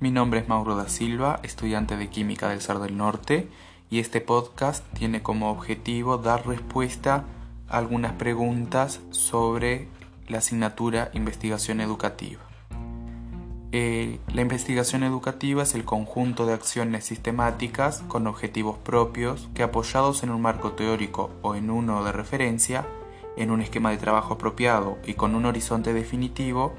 Mi nombre es Mauro da Silva, estudiante de Química del SAR del Norte, y este podcast tiene como objetivo dar respuesta a algunas preguntas sobre la asignatura Investigación Educativa. Eh, la investigación educativa es el conjunto de acciones sistemáticas con objetivos propios que apoyados en un marco teórico o en uno de referencia, en un esquema de trabajo apropiado y con un horizonte definitivo,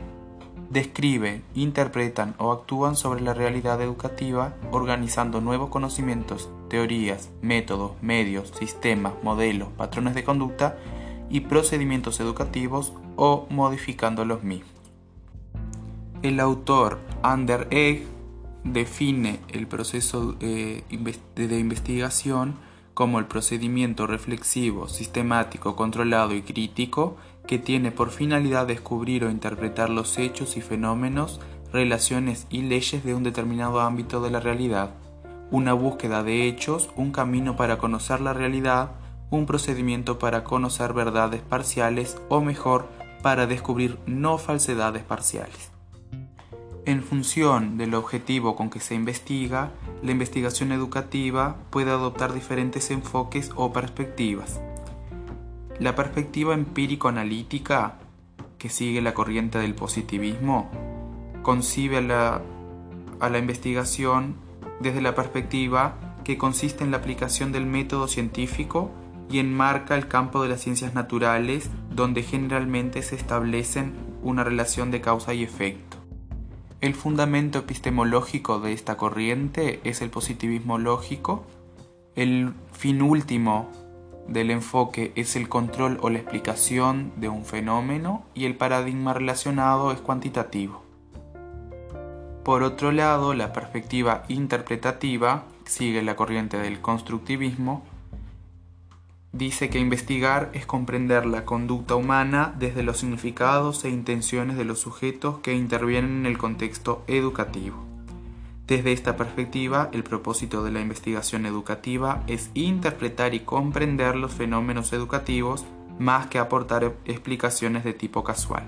describen, interpretan o actúan sobre la realidad educativa organizando nuevos conocimientos, teorías, métodos, medios, sistemas, modelos, patrones de conducta y procedimientos educativos o modificando los mismos. El autor Ander Egg define el proceso eh, de investigación como el procedimiento reflexivo, sistemático, controlado y crítico que tiene por finalidad descubrir o interpretar los hechos y fenómenos, relaciones y leyes de un determinado ámbito de la realidad, una búsqueda de hechos, un camino para conocer la realidad, un procedimiento para conocer verdades parciales o mejor, para descubrir no falsedades parciales. En función del objetivo con que se investiga, la investigación educativa puede adoptar diferentes enfoques o perspectivas. La perspectiva empírico-analítica, que sigue la corriente del positivismo, concibe a la, a la investigación desde la perspectiva que consiste en la aplicación del método científico y enmarca el campo de las ciencias naturales donde generalmente se establecen una relación de causa y efecto. El fundamento epistemológico de esta corriente es el positivismo lógico. El fin último del enfoque es el control o la explicación de un fenómeno y el paradigma relacionado es cuantitativo. Por otro lado, la perspectiva interpretativa sigue la corriente del constructivismo dice que investigar es comprender la conducta humana desde los significados e intenciones de los sujetos que intervienen en el contexto educativo. Desde esta perspectiva, el propósito de la investigación educativa es interpretar y comprender los fenómenos educativos más que aportar explicaciones de tipo casual.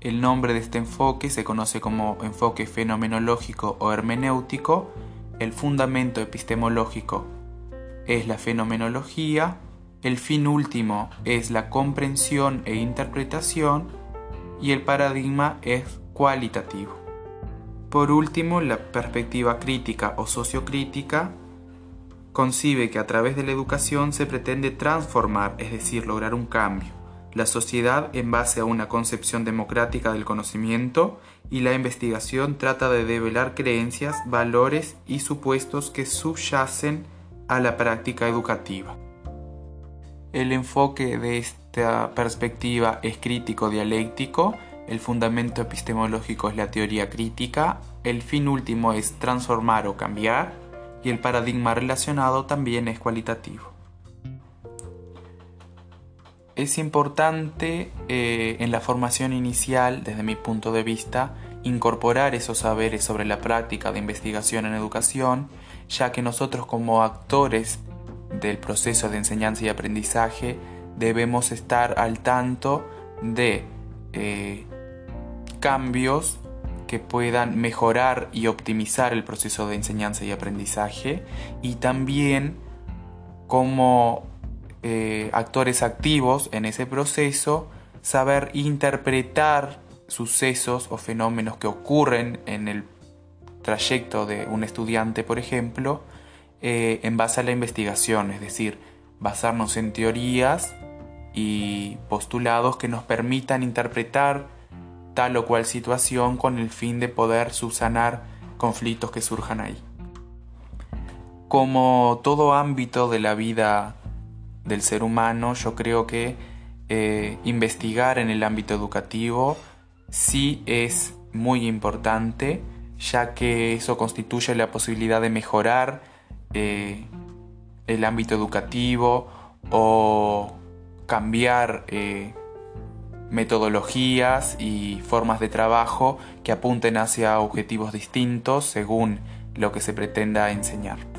El nombre de este enfoque se conoce como enfoque fenomenológico o hermenéutico, el fundamento epistemológico es la fenomenología, el fin último es la comprensión e interpretación y el paradigma es cualitativo. Por último, la perspectiva crítica o sociocrítica concibe que a través de la educación se pretende transformar, es decir, lograr un cambio, la sociedad en base a una concepción democrática del conocimiento y la investigación trata de develar creencias, valores y supuestos que subyacen a la práctica educativa. El enfoque de esta perspectiva es crítico-dialéctico, el fundamento epistemológico es la teoría crítica, el fin último es transformar o cambiar y el paradigma relacionado también es cualitativo. Es importante eh, en la formación inicial, desde mi punto de vista, incorporar esos saberes sobre la práctica de investigación en educación ya que nosotros como actores del proceso de enseñanza y aprendizaje debemos estar al tanto de eh, cambios que puedan mejorar y optimizar el proceso de enseñanza y aprendizaje y también como eh, actores activos en ese proceso saber interpretar sucesos o fenómenos que ocurren en el trayecto de un estudiante, por ejemplo, eh, en base a la investigación, es decir, basarnos en teorías y postulados que nos permitan interpretar tal o cual situación con el fin de poder subsanar conflictos que surjan ahí. Como todo ámbito de la vida del ser humano, yo creo que eh, investigar en el ámbito educativo sí es muy importante ya que eso constituye la posibilidad de mejorar eh, el ámbito educativo o cambiar eh, metodologías y formas de trabajo que apunten hacia objetivos distintos según lo que se pretenda enseñar.